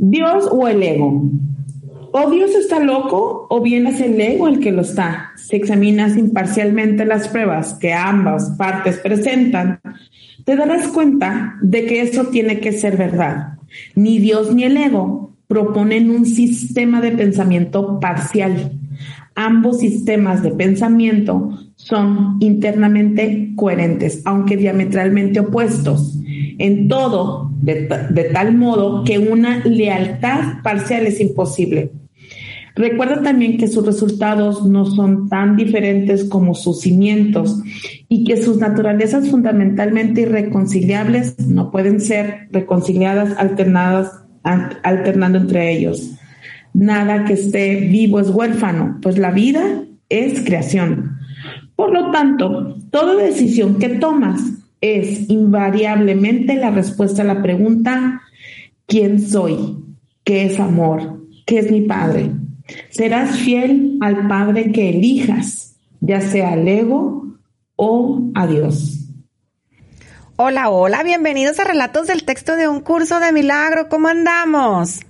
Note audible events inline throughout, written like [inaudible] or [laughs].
Dios o el ego. O Dios está loco o bien es el ego el que lo está. Si examinas imparcialmente las pruebas que ambas partes presentan, te darás cuenta de que eso tiene que ser verdad. Ni Dios ni el ego proponen un sistema de pensamiento parcial. Ambos sistemas de pensamiento son internamente coherentes, aunque diametralmente opuestos en todo, de, tal modo que una lealtad parcial es imposible. Recuerda también que sus resultados no son tan diferentes como sus cimientos y que sus naturalezas fundamentalmente irreconciliables no pueden ser reconciliadas alternadas, alternando entre ellos. Nada que esté vivo es huérfano, pues la vida es creación. Por lo tanto, toda decisión que tomas es invariablemente la respuesta a la pregunta, ¿quién soy? ¿Qué es amor? ¿Qué es mi Padre? Serás fiel al Padre que elijas, ya sea al ego o a Dios. Hola, hola, bienvenidos a Relatos del Texto de un Curso de Milagro. ¿Cómo andamos?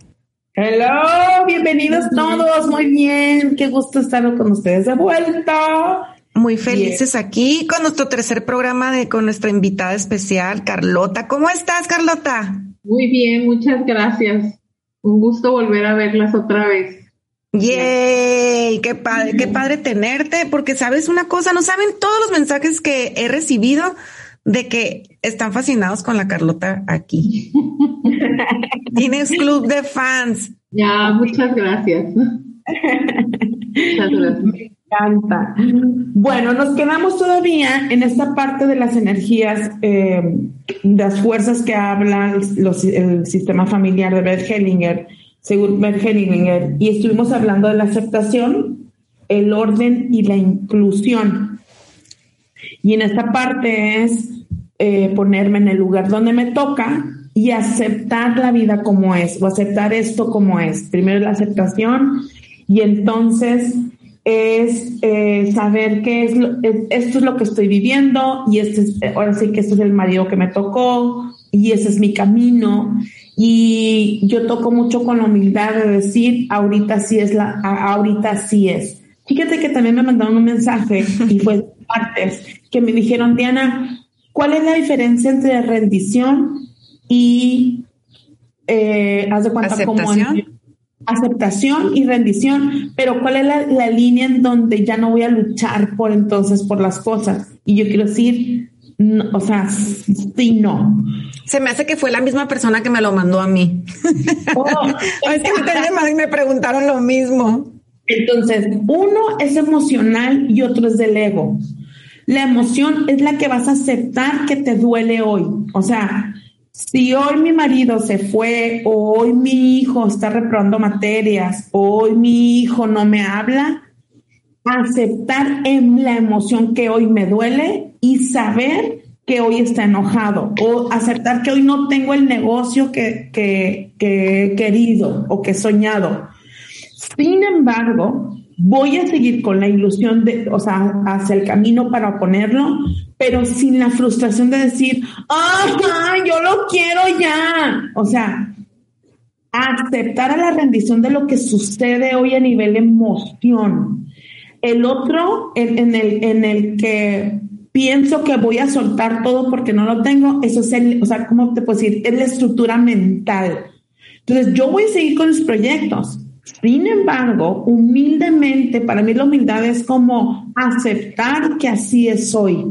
Hello, bienvenidos todos. Muy bien, qué gusto estar con ustedes de vuelta. Muy felices aquí con nuestro tercer programa de con nuestra invitada especial, Carlota. ¿Cómo estás, Carlota? Muy bien, muchas gracias. Un gusto volver a verlas otra vez. Yay, qué padre, qué padre tenerte, porque sabes una cosa, no saben todos los mensajes que he recibido de que están fascinados con la Carlota aquí. [laughs] Tienes club de fans. Ya, muchas gracias. [laughs] muchas gracias encanta. Bueno, nos quedamos todavía en esta parte de las energías, eh, las fuerzas que habla el sistema familiar de Bert Hellinger, según Bert Hellinger, y estuvimos hablando de la aceptación, el orden y la inclusión. Y en esta parte es eh, ponerme en el lugar donde me toca y aceptar la vida como es, o aceptar esto como es. Primero la aceptación y entonces es eh, saber qué es, esto es lo que estoy viviendo y este es, ahora sí que este es el marido que me tocó y ese es mi camino. Y yo toco mucho con la humildad de decir ahorita sí es la ahorita sí es. Fíjate que también me mandaron un mensaje y fue martes que me dijeron Diana cuál es la diferencia entre rendición y eh, haz de cuenta como aceptación y rendición, pero ¿cuál es la, línea en donde ya no voy a luchar por entonces por las cosas? Y yo quiero decir, o sea, sí, no. Se me hace que fue la misma persona que me lo mandó a mí. Oh, [laughs] es que me preguntaron lo mismo. Entonces, uno es emocional y otro es del ego. La emoción es la que vas a aceptar que te duele hoy. O sea, si hoy mi marido se fue, o hoy mi hijo está reprobando materias, o hoy mi hijo no me habla, aceptar en la emoción que hoy me duele y saber que hoy está enojado, o aceptar que hoy no tengo el negocio que, que, que he querido o que he soñado. Sin embargo, voy a seguir con la ilusión de, o sea, hacia el camino para ponerlo, pero sin la frustración de decir, ¡ay, yo lo quiero ya! O sea, aceptar a la rendición de lo que sucede hoy a nivel emoción. El otro, en, el, en el que pienso que voy a soltar todo porque no lo tengo, eso es el, o sea, ¿cómo te puedo decir? Es la estructura mental. Entonces, yo voy a seguir con los proyectos. Sin embargo, humildemente, para mí la humildad es como aceptar que así es hoy.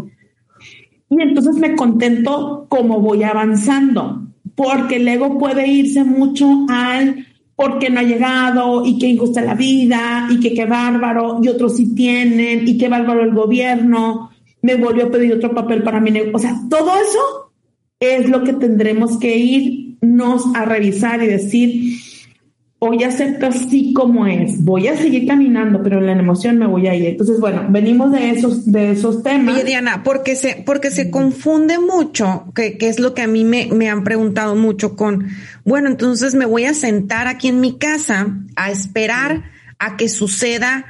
Y entonces me contento como voy avanzando, porque el ego puede irse mucho al porque no ha llegado y que injusta la vida y que qué bárbaro y otros sí tienen y qué bárbaro el gobierno, me volvió a pedir otro papel para mi negocio. O sea, todo eso es lo que tendremos que irnos a revisar y decir, hoy acepto así como es, voy a seguir caminando, pero en la emoción me voy a ir. Entonces, bueno, venimos de esos, de esos temas. Oye, Diana, porque se, porque se confunde mucho, que, es lo que a mí me, me han preguntado mucho con, bueno, entonces me voy a sentar aquí en mi casa a esperar a que suceda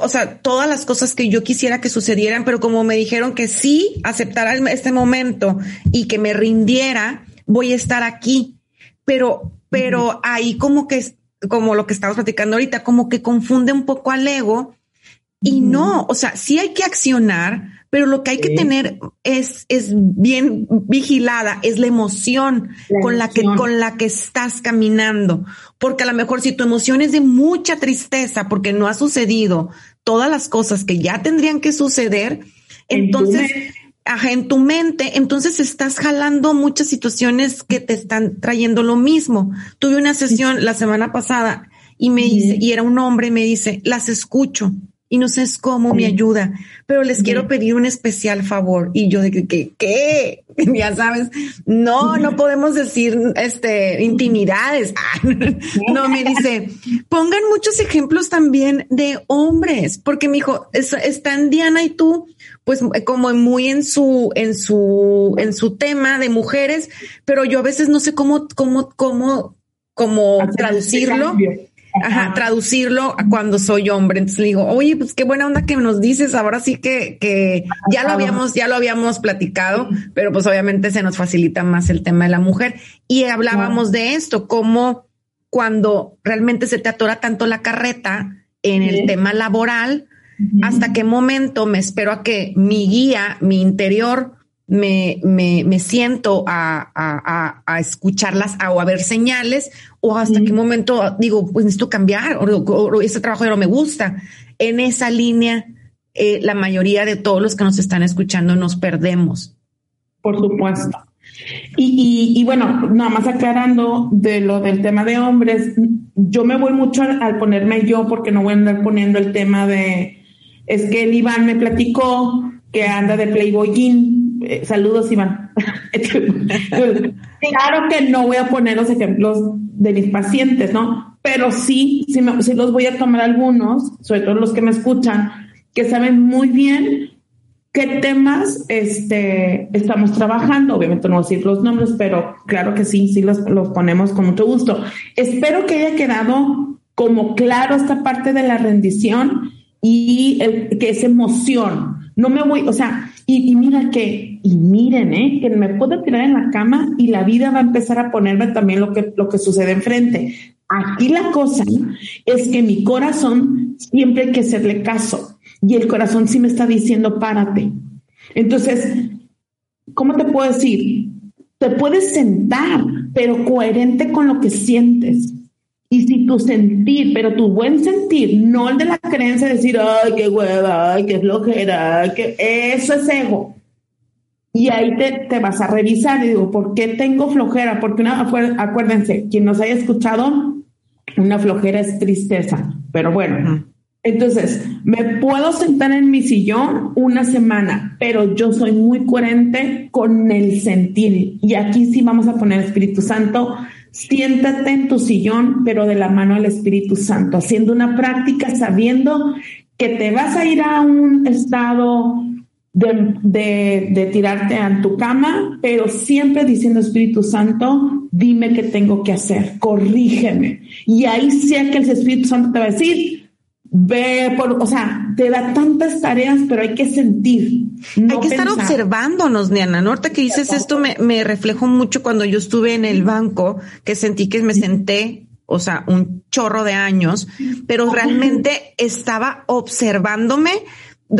o sea, todas las cosas que yo quisiera que sucedieran, pero como me dijeron que sí aceptara este momento y que me rindiera, voy a estar aquí. Pero pero ahí como que es como lo que estamos platicando ahorita, como que confunde un poco al ego y no, o sea, sí hay que accionar, pero lo que hay que tener es, es bien vigilada, es la emoción con la que, con la que estás caminando. Porque a lo mejor si tu emoción es de mucha tristeza porque no ha sucedido todas las cosas que ya tendrían que suceder, entonces Ajá, en tu mente, entonces estás jalando muchas situaciones que te están trayendo lo mismo. Tuve una sesión la semana pasada y me dice, y era un hombre, me dice, las escucho y no sé cómo me ayuda, pero les quiero pedir un especial favor. Y yo de que, ¿qué? ¿Qué? [laughs] Ya sabes, no, no podemos decir este intimidades. [laughs] no, me [laughs] dice, pongan muchos ejemplos también de hombres, porque mi hijo, están Diana y tú, pues como muy en su, en su, en su tema de mujeres, pero yo a veces no sé cómo, cómo, cómo, cómo traducirlo. Ajá, traducirlo cuando soy hombre. Entonces le digo, oye, pues qué buena onda que nos dices. Ahora sí que, que ya lo habíamos, ya lo habíamos platicado, pero pues obviamente se nos facilita más el tema de la mujer. Y hablábamos de esto, como cuando realmente se te atora tanto la carreta en el tema laboral, hasta qué momento me espero a que mi guía, mi interior, me, me, me siento a, a, a, escucharlas o a ver señales o hasta qué momento digo, pues necesito cambiar o, este trabajo ya no me gusta. En esa línea, eh, la mayoría de todos los que nos están escuchando nos perdemos. Por supuesto. Y, y, bueno, nada más aclarando de lo del tema de hombres, yo me voy mucho al, ponerme yo porque no voy a andar poniendo el tema de, es que el Iván me platicó que anda de Playboy eh, saludos, Iván. [laughs] claro que no voy a poner los ejemplos de mis pacientes, ¿no? Pero sí, sí, me, sí los voy a tomar algunos, sobre todo los que me escuchan, que saben muy bien qué temas este, estamos trabajando. Obviamente no voy a decir los nombres, pero claro que sí, sí los, los ponemos con mucho gusto. Espero que haya quedado como claro esta parte de la rendición y el, que es emoción. No me voy, o sea, y, mira que, y miren, ¿eh? que me puedo tirar en la cama y la vida va a empezar a ponerme también lo que, lo que sucede enfrente. Aquí la cosa es que mi corazón siempre hay que hacerle caso y el corazón sí me está diciendo párate. Entonces, ¿cómo te puedo decir? Te puedes sentar, pero coherente con lo que sientes. Y tu sentir, pero tu buen sentir, no el de la creencia de decir, ay, qué hueva, ay, qué flojera, que eso es ego. Y ahí te, te, vas a revisar y digo, ¿por qué tengo flojera? Porque una, acuérdense, quien nos haya escuchado, una flojera es tristeza. Pero bueno, entonces, me puedo sentar en mi sillón una semana, pero yo soy muy coherente con el sentir. Y aquí sí vamos a poner Espíritu Santo Siéntate en tu sillón, pero de la mano del Espíritu Santo, haciendo una práctica sabiendo que te vas a ir a un estado de, de, tirarte a tu cama, pero siempre diciendo Espíritu Santo, dime qué tengo que hacer, corrígeme. Y ahí sé que el Espíritu Santo te va a decir, ve por, o sea, te da tantas tareas, pero hay que sentir. hay que estar observándonos, Diana. Ahorita que dices esto me, me reflejó mucho cuando yo estuve en el banco, que sentí que me senté o sea, un chorro de años, pero realmente estaba observándome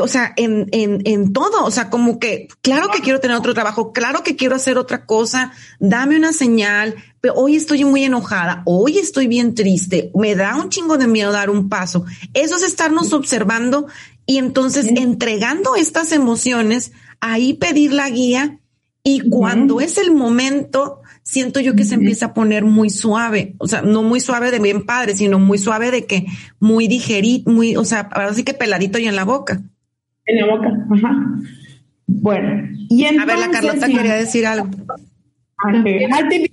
o sea, en, en, en todo, o sea, como que, claro que quiero tener otro trabajo, claro que quiero hacer otra cosa, dame una señal, hoy estoy muy enojada, hoy estoy bien triste, me da un chingo de miedo dar un paso. Eso es estarnos observando y entonces entregando estas emociones, ahí pedir la guía y cuando es el momento, siento yo que se empieza a poner muy suave, o sea, no muy suave de bien padre, sino muy suave de que muy digerit, muy, o sea, ahora sí que peladito y en la boca. En la boca, ajá. Bueno, y entonces, A ver, la Carlota quería decir algo. Ah,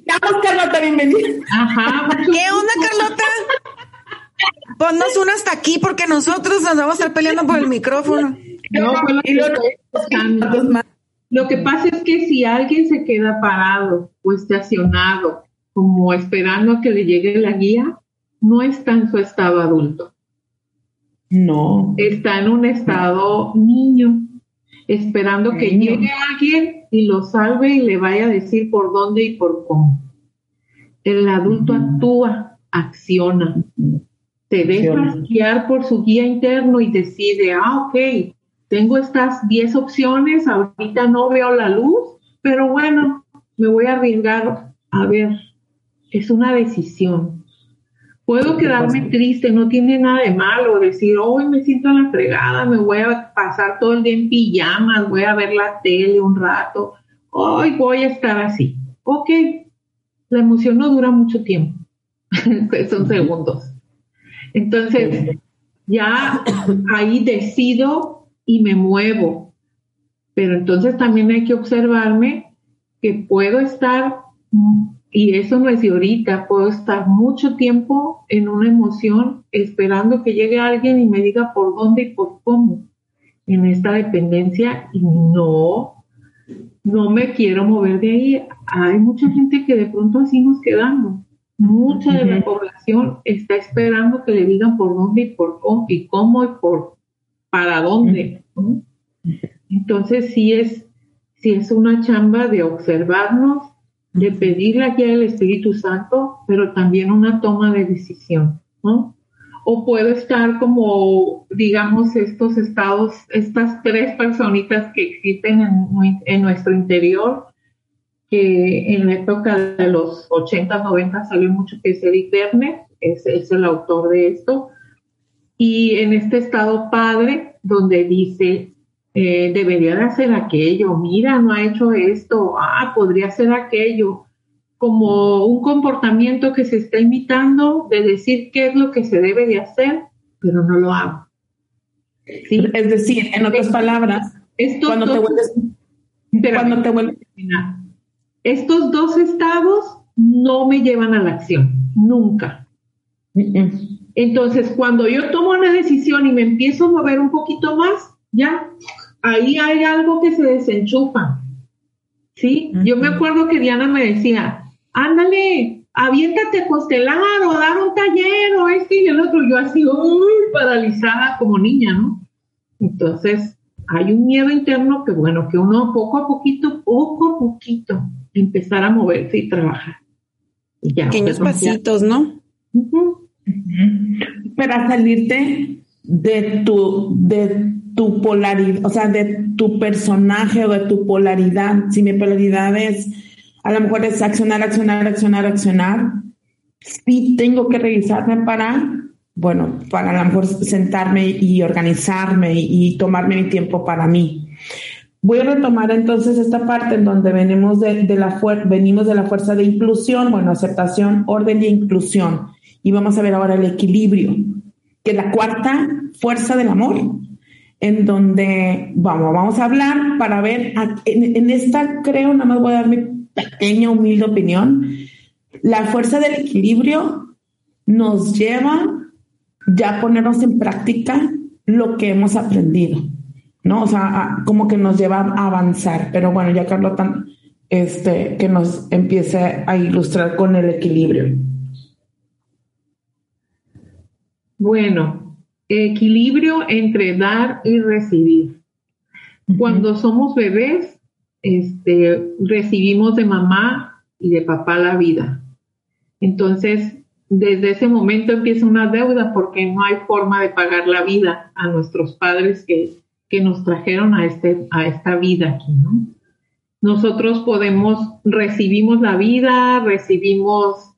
invitamos, Carlota, bienvenida. Ajá. ¿Qué onda, Carlota? Ponnos una hasta aquí porque nosotros nos vamos a estar peleando por el micrófono. No, lo, lo que pasa es que si alguien se queda parado o estacionado, como esperando a que le llegue la guía, no está en su estado adulto. No. Está en un estado niño, esperando que llegue alguien y lo salve y le vaya a decir por dónde y por cómo. El adulto actúa, acciona, te deja guiar por su guía interno y decide, ah, ok, tengo estas 10 opciones, ahorita no veo la luz, pero bueno, me voy a arriesgar a ver, es una decisión. Puedo quedarme triste, no tiene nada de malo decir, hoy me siento en la fregada, me voy a pasar todo el día en pijamas, voy a ver la tele un rato, hoy voy a estar así. Ok, la emoción no dura mucho tiempo, [laughs] son segundos. Entonces, ya ahí decido y me muevo. Pero entonces también hay que observarme que puedo estar y eso no es de ahorita, puedo estar mucho tiempo en una emoción esperando que llegue alguien y me diga por dónde y por cómo en esta dependencia y no, no me quiero mover de ahí. Hay mucha gente que de pronto así nos quedamos. Mucha de la población está esperando que le digan por dónde y por cómo y cómo y por para dónde. Entonces sí es, sí es una chamba de observarnos de pedir la guía Espíritu Santo, pero también una toma de decisión, ¿no? O puedo estar como, digamos, estos estados, estas tres personitas que existen en, nuestro interior, que en la época de los 80, 90 salió mucho, que es Eric Verne, es, es el autor de esto, y en este estado padre, donde dice, eh, debería de hacer aquello, mira, no ha hecho esto, ah, podría hacer aquello, como un comportamiento que se está imitando de decir qué es lo que se debe de hacer, pero no lo hago. ¿Sí? Es decir, en otras palabras, cuando, te vuelves, cuando te vuelves... Estos dos estados no me llevan a la acción, nunca. Entonces, cuando yo tomo una decisión y me empiezo a mover un poquito más, ya, ahí hay algo que se desenchufa. ¿Sí? Yo me acuerdo que Diana me decía, ándale, aviéntate a costelar o dar un taller o este y el otro. Yo así, uy, paralizada como niña, ¿no? Entonces, hay un miedo interno que, bueno, que uno poco a poquito, poco a poquito, empezar a moverse y trabajar. Pequeños pasitos, ¿no? Para salirte de tu, de tu polaridad, o sea, de tu personaje o de tu polaridad. Si mi polaridad es, a lo mejor es accionar, accionar, accionar, accionar, sí tengo que revisarme para, bueno, para a lo mejor sentarme y organizarme y, tomarme mi tiempo para mí. Voy a retomar entonces esta parte en donde venimos de, de la venimos de la fuerza de inclusión, bueno, aceptación, orden y inclusión. Y vamos a ver ahora el equilibrio, que es la cuarta fuerza del amor, en donde vamos, vamos a hablar para ver, en, esta creo, nada más voy a dar mi pequeña, humilde opinión, la fuerza del equilibrio nos lleva ya a ponernos en práctica lo que hemos aprendido, ¿no? O sea, como que nos lleva a avanzar, pero bueno, ya Carlota, este, que nos empiece a ilustrar con el equilibrio. Bueno, equilibrio entre dar y recibir. Cuando somos bebés, este, recibimos de mamá y de papá la vida. Entonces, desde ese momento empieza una deuda porque no hay forma de pagar la vida a nuestros padres que, que nos trajeron a, este, a esta vida aquí, ¿no? Nosotros podemos, recibimos la vida, recibimos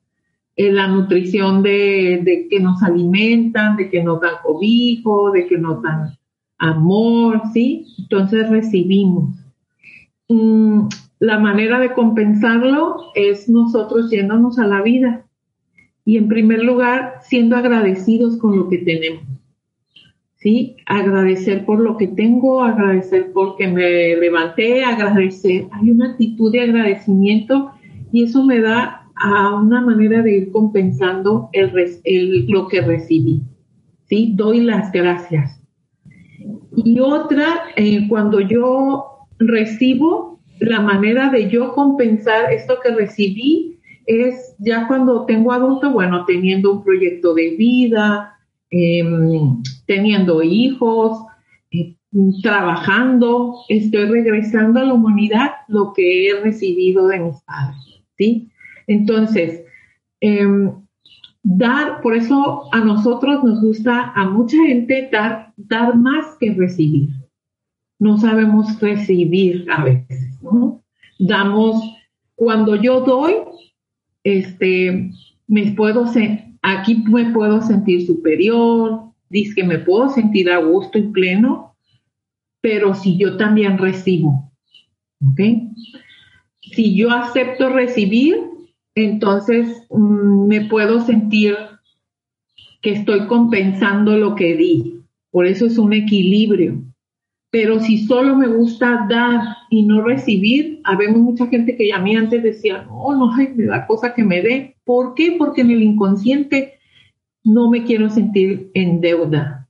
eh, la nutrición de, de, que nos alimentan, de que nos dan cobijo, de que nos dan amor, ¿sí? Entonces recibimos. Mm, la manera de compensarlo es nosotros yéndonos a la vida y en primer lugar siendo agradecidos con lo que tenemos. ¿Sí? Agradecer por lo que tengo, agradecer porque me levanté, agradecer. Hay una actitud de agradecimiento y eso me da a una manera de ir compensando el, lo que recibí. ¿Sí? Doy las gracias. Y otra, eh, cuando yo recibo, la manera de yo compensar esto que recibí es ya cuando tengo adulto, bueno, teniendo un proyecto de vida, em, teniendo hijos, eh, trabajando, estoy regresando a la humanidad lo que he recibido de mis padres, ¿sí? Entonces, em, dar, por eso a nosotros nos gusta, a mucha gente, dar, dar más que recibir. No sabemos recibir a veces, ¿no? Damos, cuando yo doy, este, me puedo, aquí me puedo sentir superior, dice que me puedo sentir a gusto y pleno, pero si yo también recibo, ¿ok? Si yo acepto recibir, entonces mm, me puedo sentir que estoy compensando lo que di. Por eso es un equilibrio. Pero si solo me gusta dar y no recibir, habemos mucha gente que a mí antes decía, no, no, hay me da cosa que me dé. ¿Por qué? Porque en el inconsciente no me quiero sentir en deuda.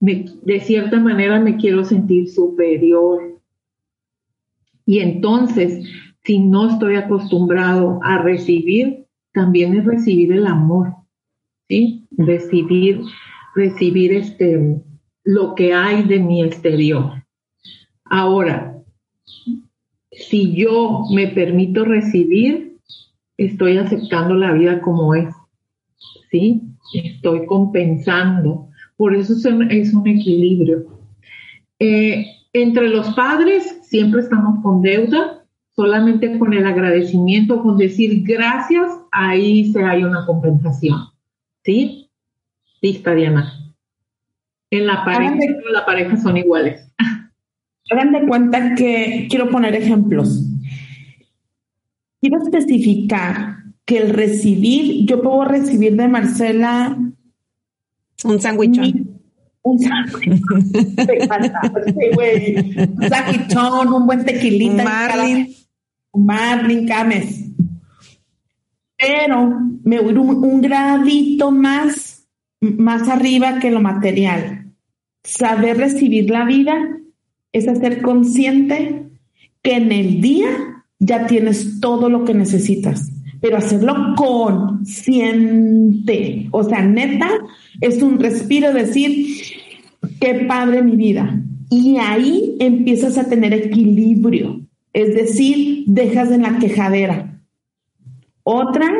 de cierta manera me quiero sentir superior. Y entonces, si no estoy acostumbrado a recibir, también es recibir el amor, ¿sí? Recibir, recibir este, lo que hay de mi exterior. Ahora, si yo me permito recibir, estoy aceptando la vida como es. ¿Sí? Estoy compensando. Por eso es un, equilibrio. Eh, entre los padres siempre estamos con deuda, solamente con el agradecimiento, con decir gracias, ahí se hay una compensación. ¿Sí? Lista, Diana. En la pareja, la pareja son iguales. [laughs] Hagan de cuenta que quiero poner ejemplos. Quiero especificar que el recibir, yo puedo recibir de Marcela un sándwichón. [laughs] Un sándwich. un sándwichón, un buen tequilita. Marlin. Un Marlin Cames. Pero me voy un, un gradito más, más arriba que lo material Saber recibir la vida es hacer consciente que en el día ya tienes todo lo que necesitas, pero hacerlo consciente. O sea, neta, es un respiro decir, qué padre mi vida. Y ahí empiezas a tener equilibrio, es decir, dejas de la quejadera. Otra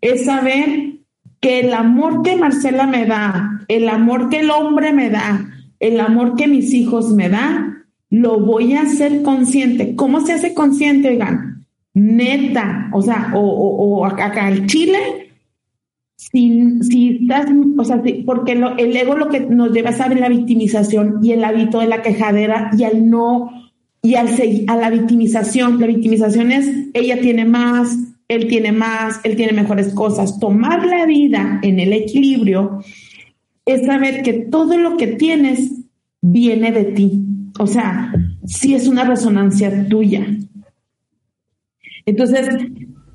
es saber que el amor que Marcela me da, el amor que el hombre me da, el amor que mis hijos me dan, lo voy a hacer consciente. ¿Cómo se hace consciente, oigan? Neta, o sea, o, acá el Chile, si, si estás, o sea, porque el ego lo que nos lleva a saber la victimización y el hábito de la quejadera y al no, y al a la victimización. La victimización es, ella tiene más, él tiene más, él tiene mejores cosas. Tomar la vida en el equilibrio es saber que todo lo que tienes viene de ti. O sea, sí es una resonancia tuya. Entonces,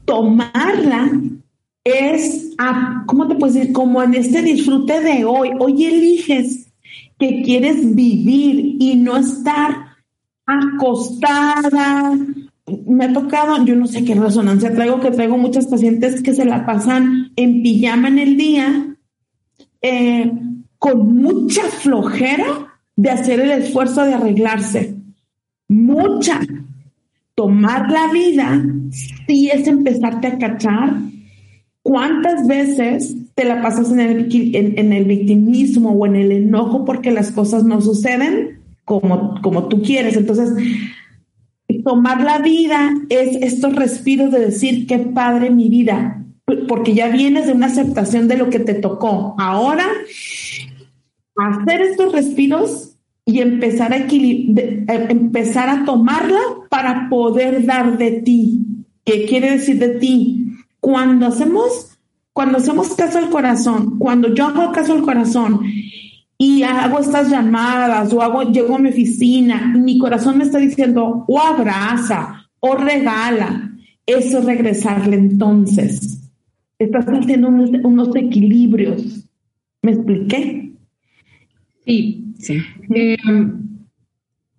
tomarla es, ¿cómo te puedes decir? Como en este disfrute de hoy. Hoy eliges que quieres vivir y no estar acostada. Me ha tocado, yo no sé qué resonancia traigo, que traigo muchas pacientes que se la pasan en pijama en el día eh, con mucha flojera de hacer el esfuerzo de arreglarse. Mucha. Tomar la vida sí es empezarte a cachar cuántas veces te la pasas en el, en, el victimismo o en el enojo porque las cosas no suceden como, como tú quieres. Entonces, tomar la vida es estos respiros de decir, qué padre mi vida, porque ya vienes de una aceptación de lo que te tocó. Ahora, hacer estos respiros y empezar a, empezar a tomarla para poder dar de ti. ¿Qué quiere decir de ti? Cuando hacemos, cuando hacemos caso al corazón, cuando yo hago caso al corazón y hago estas llamadas o hago, llego a mi oficina y mi corazón me está diciendo o abraza o regala, eso es regresarle entonces. Estás haciendo unos, unos equilibrios. ¿Me expliqué? Sí, sí. Eh,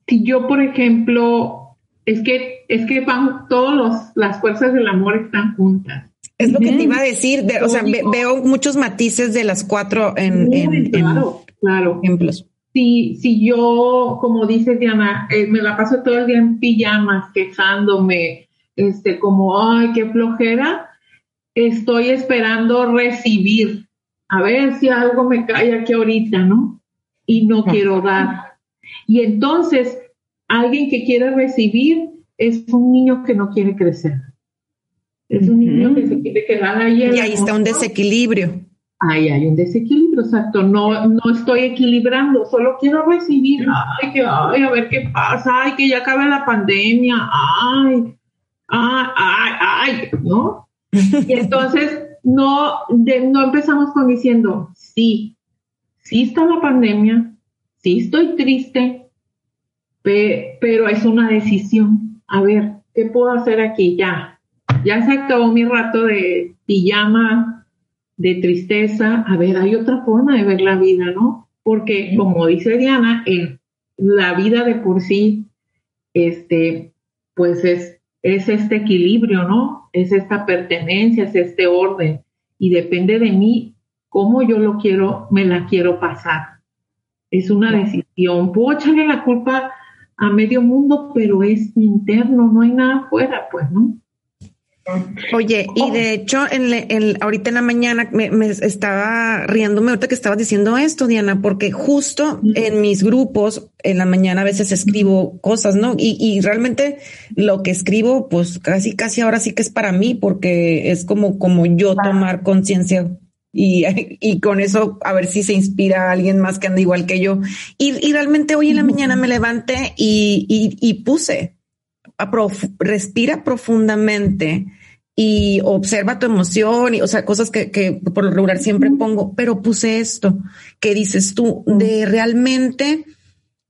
si yo, por ejemplo, es que, es que van todas las fuerzas del amor están juntas. Es lo que te iba a decir, o sea, veo muchos matices de las cuatro en, en, claro, claro. ejemplos. Si, si yo, como dice Diana, eh, me la paso todo el día en pijamas, quejándome, este, como, ay, qué flojera, estoy esperando recibir, a ver si algo me cae aquí ahorita, ¿no? Y no quiero dar. Y entonces, alguien que quiere recibir es un niño que no quiere crecer. Es un niño que se quiere quedar ahí. y ahí está un desequilibrio. Ahí hay un desequilibrio, exacto. No, no estoy equilibrando, solo quiero recibir. Ay, que, ay, a ver qué pasa. Ay, que ya acabe la pandemia. Ay, ay, ay, ay, ¿no? Y [laughs] entonces no, no empezamos con diciendo, sí, sí está la pandemia, sí estoy triste, pero es una decisión. A ver, ¿qué puedo hacer aquí? Ya, ya se acabó mi rato de pijama, de tristeza. A ver, hay otra forma de ver la vida, ¿no? Porque como dice Diana, en la vida de por sí, este, pues es, es este equilibrio, ¿no? Es esta pertenencia, es este orden. Y depende de mí cómo yo lo quiero, me la quiero pasar. Es una decisión. Puedo echarle la culpa a medio mundo, pero es interno, no hay nada afuera, pues, ¿no? Oye, y de hecho, en, ahorita en la mañana me, estaba riéndome ahorita que estabas diciendo esto, Diana, porque justo en mis grupos en la mañana a veces escribo cosas, ¿no? Y, y realmente lo que escribo, pues casi, casi ahora sí que es para mí, porque es como, como yo tomar conciencia y, [laughs] y, con eso a ver si se inspira a alguien más que anda igual que yo. Y, y realmente hoy en la mañana me levanté y, y puse respira profundamente y observa tu emoción y, o sea, cosas que, que por lo regular siempre pongo, pero puse esto que dices tú de realmente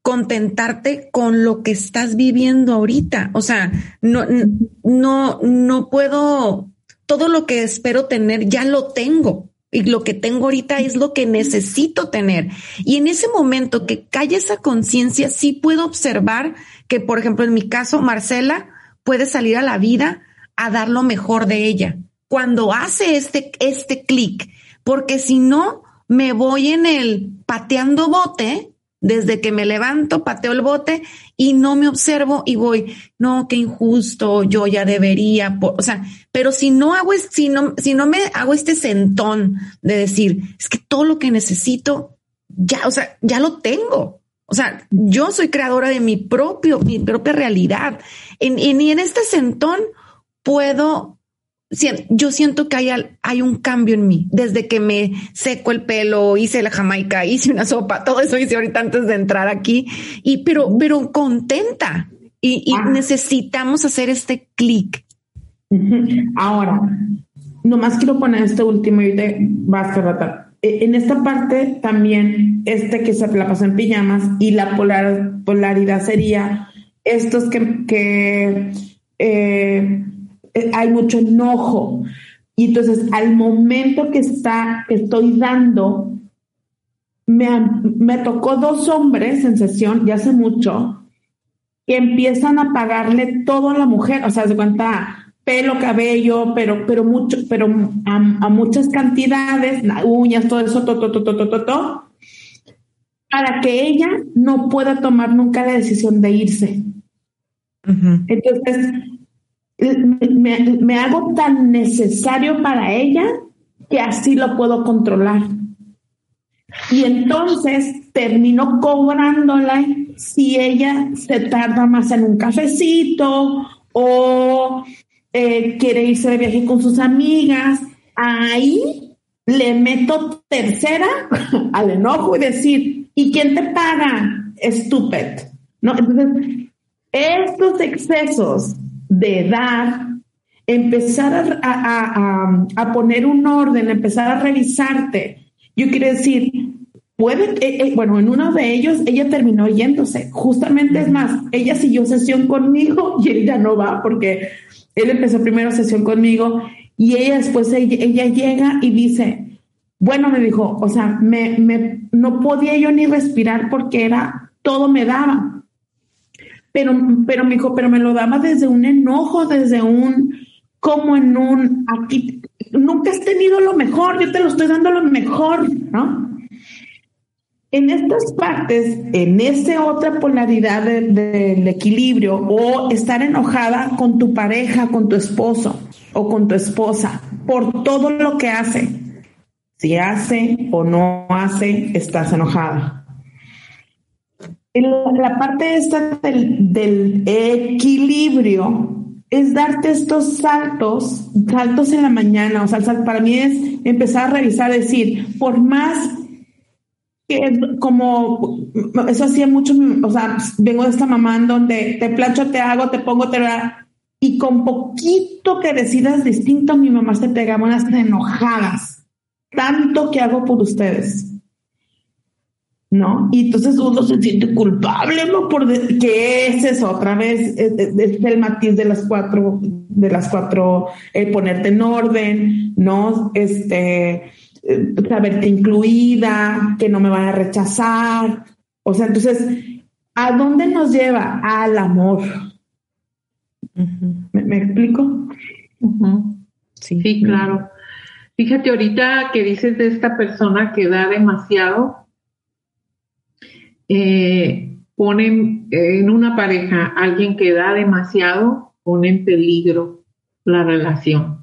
contentarte con lo que estás viviendo ahorita. O sea, no, no, no puedo, todo lo que espero tener ya lo tengo. Y lo que tengo ahorita es lo que necesito tener. Y en ese momento que cae esa conciencia, sí puedo observar que, por ejemplo, en mi caso, Marcela puede salir a la vida a dar lo mejor de ella. Cuando hace este, este clic, porque si no, me voy en el pateando bote, desde que me levanto, pateo el bote y no me observo y voy, no, qué injusto, yo ya debería, o sea, pero si no hago, si no, si no me hago este sentón de decir, es que todo lo que necesito, ya, o sea, ya lo tengo. O sea, yo soy creadora de mi propio, mi propia realidad. En, y en este sentón puedo, yo siento que hay, hay un cambio en mí. Desde que me seco el pelo, hice la jamaica, hice una sopa, todo eso hice ahorita antes de entrar aquí. Y pero, pero contenta. Y, y necesitamos hacer este clic. Ahora, nomás quiero poner este último y te vas a tratar. E, en esta parte también, este que se la pasa en pijamas y la polar, polaridad sería estos que, que eh, hay mucho enojo. Y entonces al momento que está, que estoy dando, me, me tocó dos hombres en sesión, ya hace mucho, que empiezan a pagarle todo a la mujer, o sea, se cuenta pelo, cabello, pero, pero mucho, pero a, muchas cantidades, uñas, todo eso, todo, todo, todo, todo, todo. para que ella no pueda tomar nunca la decisión de irse. Entonces, me, hago tan necesario para ella que así lo puedo controlar. Y entonces termino cobrándola si ella se tarda más en un cafecito o eh, quiere irse de viaje con sus amigas. Ahí le meto tercera [laughs] al enojo y decir, ¿y quién te paga? Estúpido. ¿No? Entonces, estos excesos de dar, empezar a, poner un orden, empezar a revisarte, yo quiero decir, puede, eh, eh, bueno, en uno de ellos ella terminó yéndose, justamente es más, ella siguió sesión conmigo [laughs] y él ya no va porque él empezó primero sesión conmigo y ella después ella, llega y dice, bueno, me dijo, o sea, me, me, no podía yo ni respirar porque era, todo me daba. Pero, pero me dijo, pero me lo daba desde un enojo, desde un, como en un, aquí, nunca has tenido lo mejor, yo te lo estoy dando lo mejor, ¿no? En estas partes, en esa otra polaridad del equilibrio o estar enojada con tu pareja, con tu esposo o con tu esposa por todo lo que hace, si hace o no hace, estás enojada. La parte esta del, equilibrio es darte estos saltos, saltos en la mañana, o sea, para mí es empezar a revisar, decir, por más como, eso hacía mucho, o sea, vengo de esta mamá en donde te plancho, te hago, te pongo, te y con poquito que decidas distinto, mi mamá se pegaba unas enojadas, tanto que hago por ustedes. ¿No? Y entonces uno se siente culpable, ¿no? Por que es eso, otra vez, es, el matiz de las cuatro, de las cuatro, eh, ponerte en orden, ¿no? Este, eh, saberte incluida, que no me van a rechazar. O sea, entonces, ¿a dónde nos lleva? Al amor. ¿Me, explico? sí. claro. Fíjate ahorita que dices de esta persona que da demasiado, eh, pone en una pareja alguien que da demasiado, pone en peligro la relación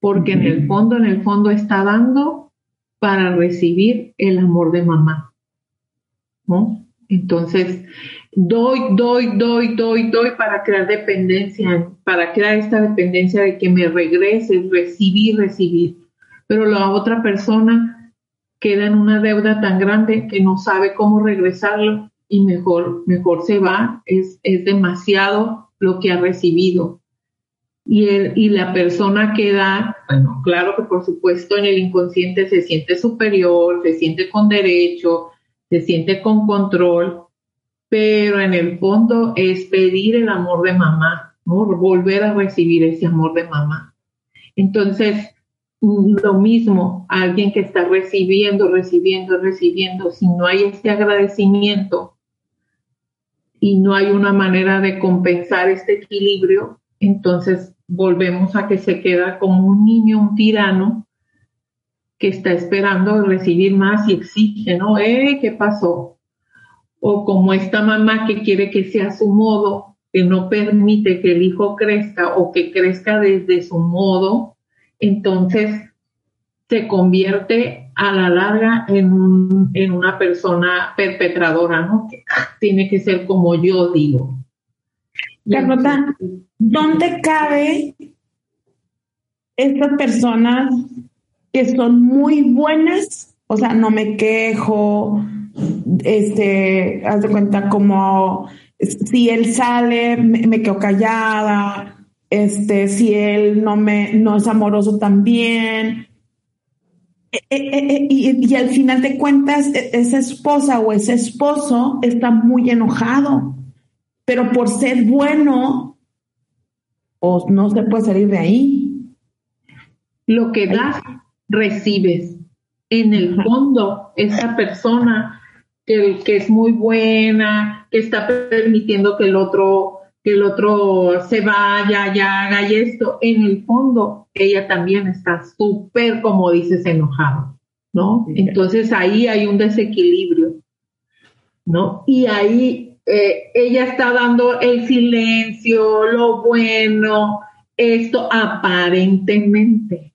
porque en el fondo, en el fondo está dando para recibir el amor de mamá. ¿no? Entonces, doy, doy, doy, doy, doy para crear dependencia, para crear esta dependencia de que me regrese, recibir, recibir. Pero la otra persona queda en una deuda tan grande que no sabe cómo regresarlo y mejor, mejor se va. Es, es demasiado lo que ha recibido y, el, y la persona que da, bueno, claro que por supuesto en el inconsciente se siente superior, se siente con derecho, se siente con control, pero en el fondo es pedir el amor de mamá, ¿no? volver a recibir ese amor de mamá. Entonces, lo mismo, alguien que está recibiendo, recibiendo, recibiendo, si no hay este agradecimiento y no hay una manera de compensar este equilibrio, entonces volvemos a que se queda como un niño, un tirano, que está esperando recibir más y exige, ¿no? ¿Eh? ¿Qué pasó? O como esta mamá que quiere que sea su modo, que no permite que el hijo crezca o que crezca desde su modo, entonces se convierte a la larga en, un, en una persona perpetradora, ¿no? Que tiene que ser como yo digo. Carlota, ¿dónde cabe estas personas que son muy buenas? O sea, no me quejo, este, haz de cuenta como si él sale, me, quedo callada, este, si él no me, no es amoroso también. E, e, e, y, y, al final de cuentas, esa esposa o ese esposo está muy enojado pero por ser bueno, o no se puede salir de ahí. Lo que das, recibes. En el fondo, esa persona que, que, es muy buena, que está permitiendo que el otro que el otro se vaya, ya haga y esto, en el fondo ella también está súper, como dices, enojado, ¿no? Entonces ahí hay un desequilibrio. ¿no? Y ahí eh, ella está dando el silencio, lo bueno, esto aparentemente,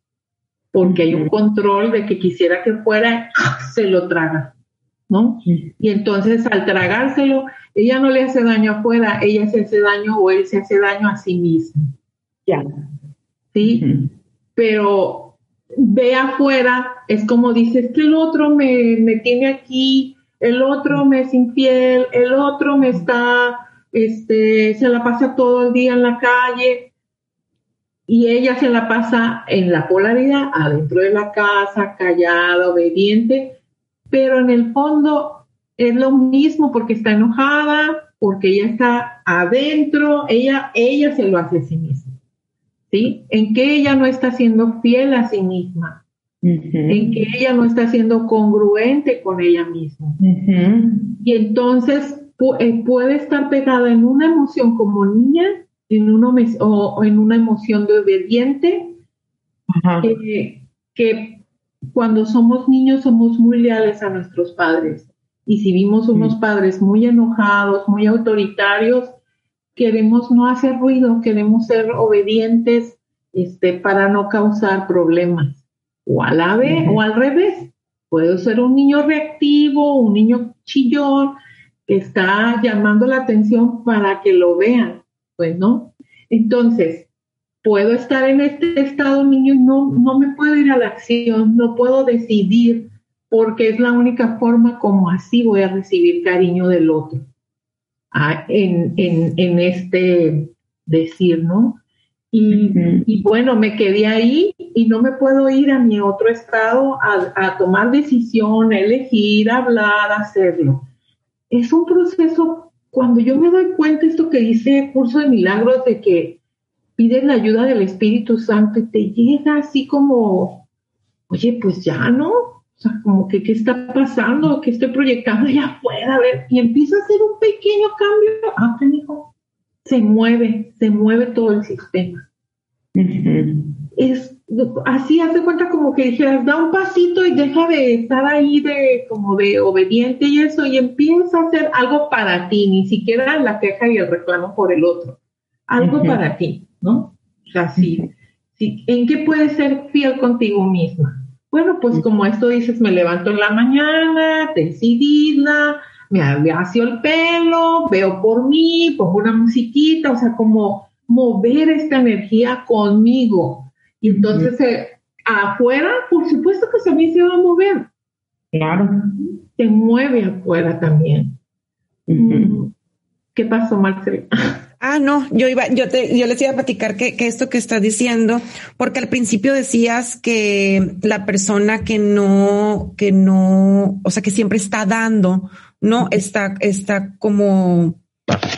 porque hay un control de que quisiera que fuera, se lo traga, ¿no? Y entonces al tragárselo, ella no le hace daño afuera, ella se hace daño o él se hace daño a sí mismo. Ya. ¿Sí? Pero ve afuera, es como dices que el otro me, me tiene aquí, el otro me es infiel, el otro me está, este, se la pasa todo el día en la calle y ella se la pasa en la polaridad, adentro de la casa, callada, obediente, pero en el fondo es lo mismo porque está enojada, porque ella está adentro, ella, ella se lo hace a sí misma. ¿Sí? En que ella no está siendo fiel a sí misma en que ella no está siendo congruente con ella misma. Y entonces eh, puede estar pegada en una emoción como niña en una, o, en una emoción de obediente, que cuando somos niños somos muy leales a nuestros padres. Y si vimos unos padres muy enojados, muy autoritarios, queremos no hacer ruido, queremos ser obedientes este, para no causar problemas o al ave o al revés. Puede ser un niño reactivo, un niño chillón que está llamando la atención para que lo vean, pues no. Entonces, puedo estar en este estado niño y no, no me puedo ir a la acción, no puedo decidir porque es la única forma como así voy a recibir cariño del otro. Ah, en, en, en este decir, ¿no? Y, bueno, me quedé ahí y no me puedo ir a mi otro estado a, tomar decisión, elegir, hablar, hacerlo. Es un proceso, cuando yo me doy cuenta esto que dice Curso de Milagros, de que pides la ayuda del Espíritu Santo y te llega así como, oye, pues ya no, o sea, como que qué está pasando, qué estoy proyectando allá afuera, a ver, y empiezo a hacer un pequeño cambio, ah, hijo, se mueve, se mueve todo el sistema. Es así, hace cuenta como que dijeras, da un pasito y deja de estar ahí de como de obediente y eso, y empieza a hacer algo para ti, ni siquiera la queja y el reclamo por el otro, algo para ti, ¿no? O sea, sí, ¿en qué puedes ser fiel contigo misma? Bueno, pues como esto dices, me levanto en la mañana, decidida, me hacia el pelo, veo por mí, pongo una musiquita, o sea, como mover esta energía conmigo. Y entonces eh, afuera, por supuesto que también se va a mover. Claro. Se mueve afuera también. Mm. ¿Qué pasó, Marcela? Ah, no, yo iba, yo te, yo les iba a platicar que, que, esto que estás diciendo, porque al principio decías que la persona que no, que no, o sea, que siempre está dando, no está, está como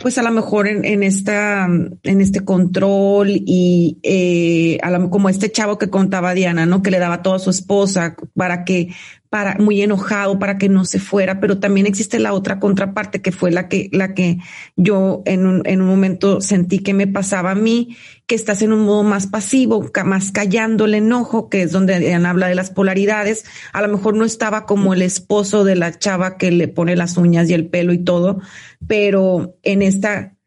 pues a lo mejor en, en esta, en este control y eh, como este chavo que contaba Diana, ¿no? Que le daba todo a su esposa para que para, muy enojado para que no se fuera, pero también existe la otra contraparte que fue la que, la que yo en un, en un momento sentí que me pasaba a mí, que estás en un modo más pasivo, más callando el enojo, que es donde habla de las polaridades. A lo mejor no estaba como el esposo de la chava que le pone las uñas y el pelo y todo, pero en esta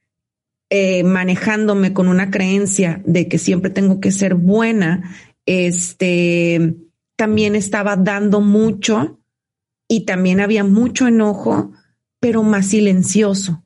eh, manejándome con una creencia de que siempre tengo que ser buena, este, también estaba dando mucho y también había mucho enojo, pero más silencioso.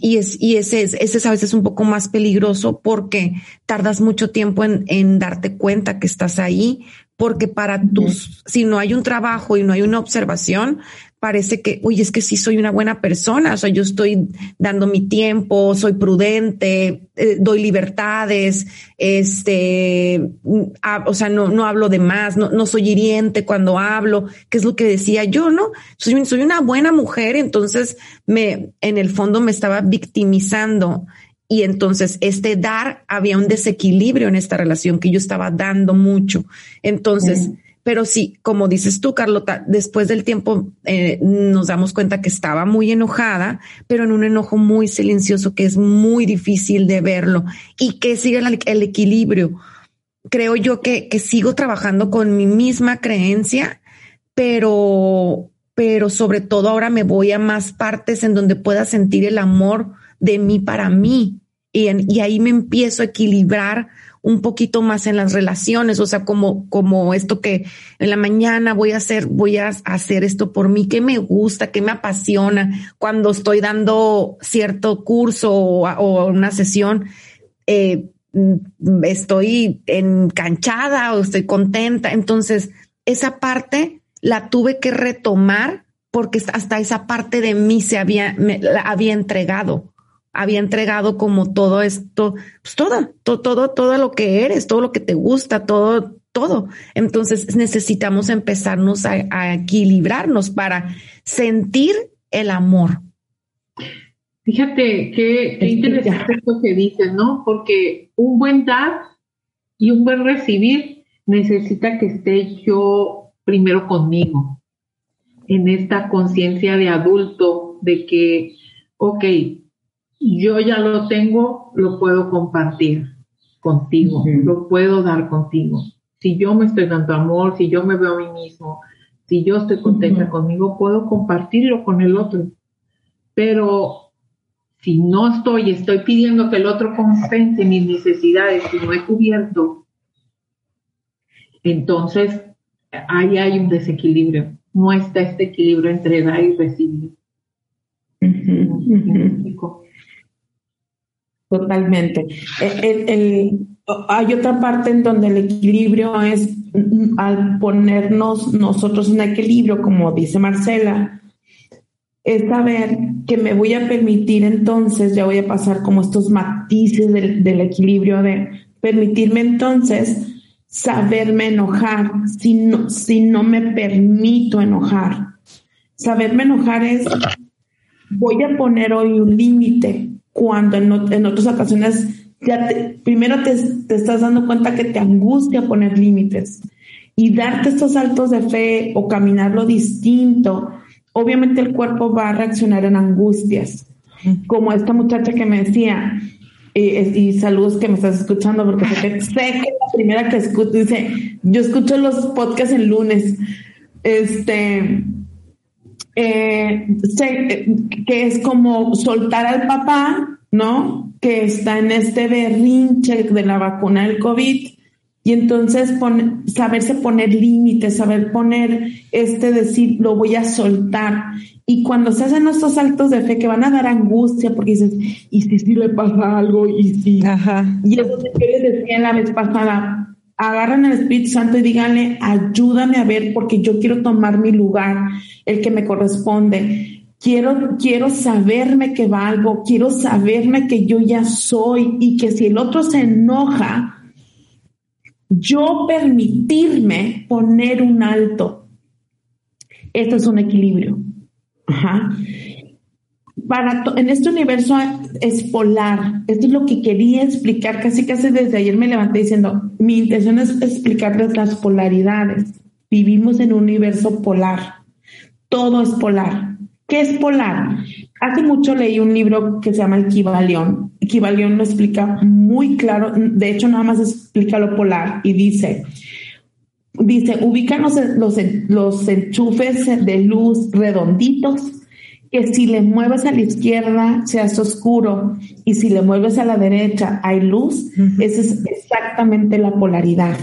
Y, es, y ese, es, ese a veces un poco más peligroso porque tardas mucho tiempo en, en darte cuenta que estás ahí, porque para tus, si no hay un trabajo y no hay una observación, parece que, uy, es que sí soy una buena persona, o sea, yo estoy dando mi tiempo, soy prudente, eh, doy libertades, este, mm, o sea, no, no hablo de más, no, no soy hiriente cuando hablo, que es lo que decía yo, ¿no? Soy, soy una buena mujer, entonces me, en el fondo me estaba victimizando y entonces este dar había un desequilibrio en esta relación que yo estaba dando mucho. Entonces, pero sí, como dices tú, Carlota, después del tiempo eh, nos damos cuenta que estaba muy enojada, pero en un enojo muy silencioso que es muy difícil de verlo y que sigue el, equilibrio. Creo yo que, que sigo trabajando con mi misma creencia, pero pero sobre todo ahora me voy a más partes en donde pueda sentir el amor de mí para mí. Y, y ahí me empiezo a equilibrar un poquito más en las relaciones, o sea, como, como esto que en la mañana voy a hacer, voy a hacer esto por mí, que me gusta, que me apasiona, cuando estoy dando cierto curso o, una sesión, eh, estoy enganchada o estoy contenta. Entonces, esa parte la tuve que retomar porque hasta esa parte de mí se había, me, había entregado había entregado como todo esto, pues todo, todo, todo, todo lo que eres, todo lo que te gusta, todo, todo. Entonces necesitamos empezarnos a, equilibrarnos para sentir el amor. Fíjate qué, interesante esto que dices, ¿no? Porque un buen dar y un buen recibir necesita que esté yo primero conmigo, en esta conciencia de adulto, de que, ok, yo ya lo tengo, lo puedo compartir contigo, lo puedo dar contigo. Si yo me estoy dando amor, si yo me veo a mí mismo, si yo estoy contenta conmigo, puedo compartirlo con el otro. Pero si no estoy, estoy pidiendo que el otro compense mis necesidades y no he cubierto, entonces ahí hay un desequilibrio. No está este equilibrio entre dar y recibir. Totalmente. hay otra parte en donde el equilibrio es mm, al ponernos nosotros en equilibrio, como dice Marcela, es saber que me voy a permitir entonces, ya voy a pasar como estos matices del, del equilibrio de permitirme entonces saberme enojar si no, si no me permito enojar. Saberme enojar es, voy a poner hoy un límite cuando en, otras ocasiones ya primero te, estás dando cuenta que te angustia poner límites y darte estos saltos de fe o caminarlo distinto, obviamente el cuerpo va a reaccionar en angustias. Como esta muchacha que me decía, eh, y saludos que me estás escuchando, porque sé que, sé que la primera que escucho, dice, yo escucho los podcasts el lunes, este, eh, que es como soltar al papá, ¿no? Que está en este berrinche de la vacuna del COVID. Y entonces saberse poner límites, saber poner este decir, lo voy a soltar. Y cuando se hacen estos saltos de fe que van a dar angustia, porque dices, ¿y si sí le pasa algo? ¿Y si? Ajá. Y eso que les decía la vez pasada, agarran el Espíritu Santo y díganle, ayúdame a ver porque yo quiero tomar mi lugar, el que me corresponde. Quiero, quiero saberme que valgo, quiero saberme que yo ya soy y que si el otro se enoja, yo permitirme poner un alto. Esto es un equilibrio. Ajá para en este universo es polar. Esto es lo que quería explicar. Casi casi desde ayer me levanté diciendo, mi intención es explicarles las polaridades. Vivimos en un universo polar. Todo es polar. ¿Qué es polar? Hace mucho leí un libro que se llama El Kibalión. lo explica muy claro. De hecho, nada más explica lo polar y dice, dice, ubican los, los enchufes de luz redonditos que si le mueves a la izquierda se hace oscuro y si le mueves a la derecha hay luz, esa es exactamente la polaridad.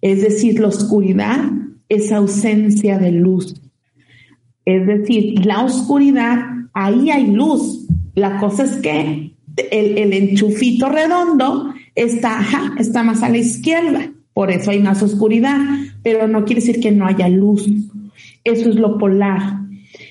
Es decir, la oscuridad es ausencia de luz. Es decir, la oscuridad, ahí hay luz. La cosa es que el, enchufito redondo está, está más a la izquierda, por eso hay más oscuridad, pero no quiere decir que no haya luz. Eso es lo polar.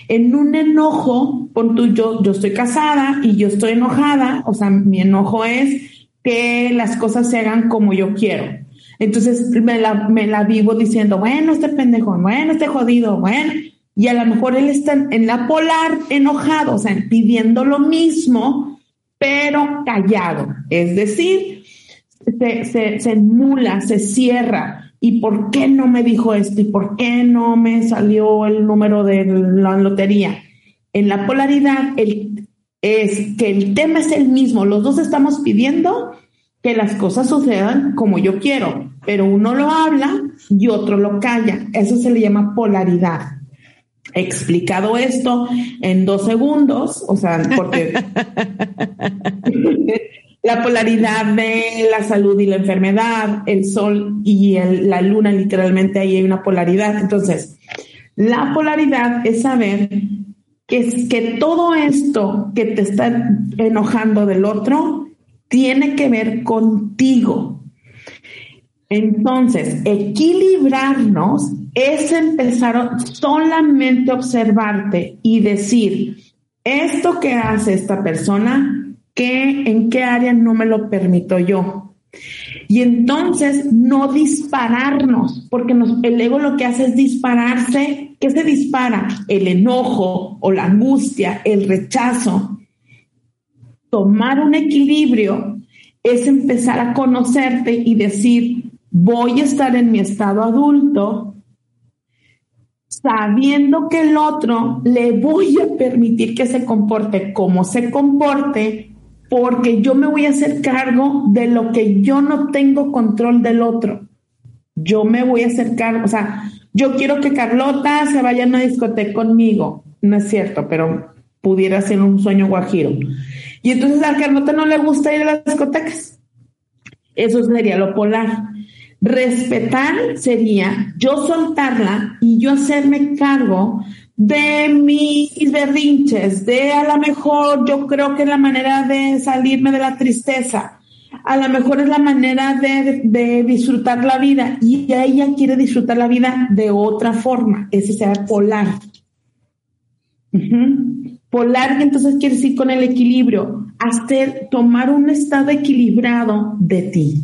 En un enojo, pon tú, yo, yo estoy casada y yo estoy enojada, o sea, mi enojo es que las cosas se hagan como yo quiero. Entonces me la, me la vivo diciendo, bueno, este pendejo, bueno, este jodido, bueno, y a lo mejor él está en la polar enojado, o sea, pidiendo lo mismo, pero callado. Es decir, se, se, se se cierra, ¿Y por qué no me dijo esto? ¿Y por qué no me salió el número de la lotería? En la polaridad el, es que el tema es el mismo. Los dos estamos pidiendo que las cosas sucedan como yo quiero, pero uno lo habla y otro lo calla. Eso se le llama polaridad. explicado esto en dos segundos, o sea, porque [laughs] la polaridad de la salud y la enfermedad, el sol y la luna, literalmente ahí hay una polaridad. Entonces, la polaridad es saber que, que todo esto que te está enojando del otro tiene que ver contigo. Entonces, equilibrarnos es empezar solamente a observarte y decir, esto que hace esta persona, ¿qué, ¿en qué área no me lo permito yo? Y entonces no dispararnos, porque el ego lo que hace es dispararse. ¿Qué se dispara? El enojo o la angustia, el rechazo. Tomar un equilibrio es empezar a conocerte y decir, voy a estar en mi estado adulto sabiendo que el otro le voy a permitir que se comporte como se comporte, porque yo me voy a hacer cargo de lo que yo no tengo control del otro. Yo me voy a hacer cargo, o sea, yo quiero que Carlota se vaya a una discoteca conmigo. No es cierto, pero pudiera ser un sueño guajiro. Y entonces a Carlota no le gusta ir a las discotecas. Eso sería lo polar. Respetar sería yo soltarla y yo hacerme cargo de mis berrinches, de a lo mejor yo creo que es la manera de salirme de la tristeza, a lo mejor es la manera de, disfrutar la vida y ella quiere disfrutar la vida de otra forma, ese será polar. Polar, entonces quiere decir con el equilibrio, hacer, tomar un estado equilibrado de ti.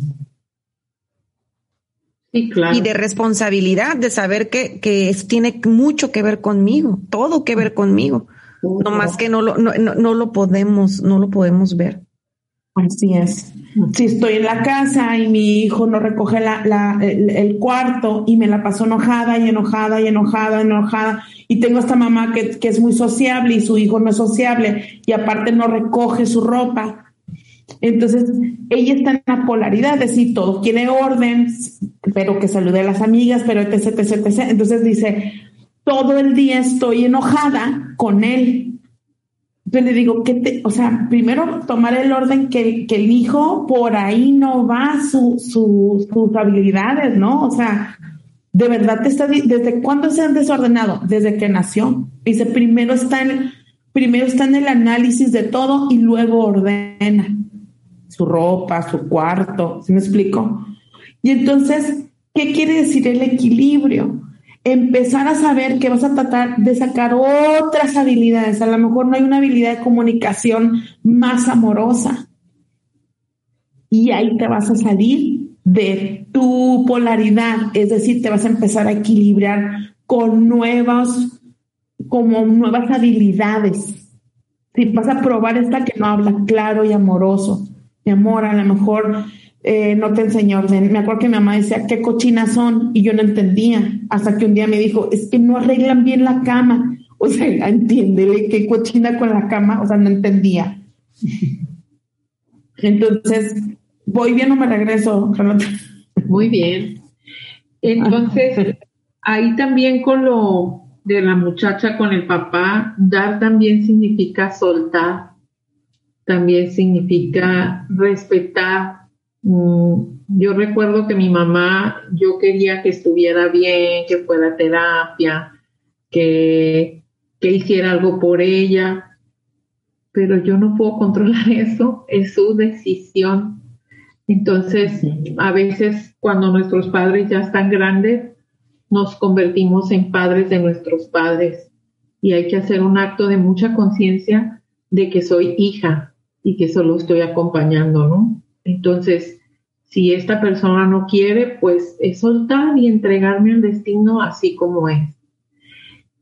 Y de responsabilidad, de saber que, que tiene mucho que ver conmigo, todo que ver conmigo. No más que no lo, no, no, lo podemos, no lo podemos ver. Así es. Si estoy en la casa y mi hijo no recoge la, la, el, cuarto y me la paso enojada y enojada y enojada, y enojada, y tengo esta mamá que, que es muy sociable y su hijo no es sociable y aparte no recoge su ropa, entonces, ella está en la polaridad, de decir, todo quiere orden, pero que salude a las amigas, pero etc, etc, etc. Entonces dice, todo el día estoy enojada con él. Entonces le digo, ¿qué o sea, primero tomar el orden que, que el hijo por ahí no va su, su, sus habilidades, ¿no? O sea, de verdad te está, ¿desde cuándo se han desordenado? Desde que nació. Dice, primero está en, primero está en el análisis de todo y luego ordena su ropa, su cuarto, ¿sí me explico? Y entonces, ¿qué quiere decir el equilibrio? Empezar a saber que vas a tratar de sacar otras habilidades. A lo mejor no hay una habilidad de comunicación más amorosa. Y ahí te vas a salir de tu polaridad, es decir, te vas a empezar a equilibrar con nuevas, como nuevas habilidades. Si vas a probar esta que no habla claro y amoroso, mi amor, a lo mejor eh, no te enseñó orden. Me acuerdo que mi mamá decía, ¿qué cochinas son? Y yo no entendía, hasta que un día me dijo, es que no arreglan bien la cama. O sea, [laughs] entiéndele qué cochina con la cama, o sea, no entendía. [laughs] Entonces, ¿voy bien o me regreso, Carlota? Muy bien. Entonces, [laughs] ahí también con lo de la muchacha con el papá, dar también significa soltar también significa respetar. Mm, yo recuerdo que mi mamá, yo quería que estuviera bien, que fuera a terapia, que, que hiciera algo por ella, pero yo no puedo controlar [laughs] eso, es su decisión. Entonces, a veces cuando nuestros padres ya están grandes, nos convertimos en padres de nuestros padres y hay que hacer un acto de mucha conciencia de que soy hija, y que solo estoy acompañando, ¿no? Entonces, si esta persona no quiere, pues es soltar y entregarme al destino así como es.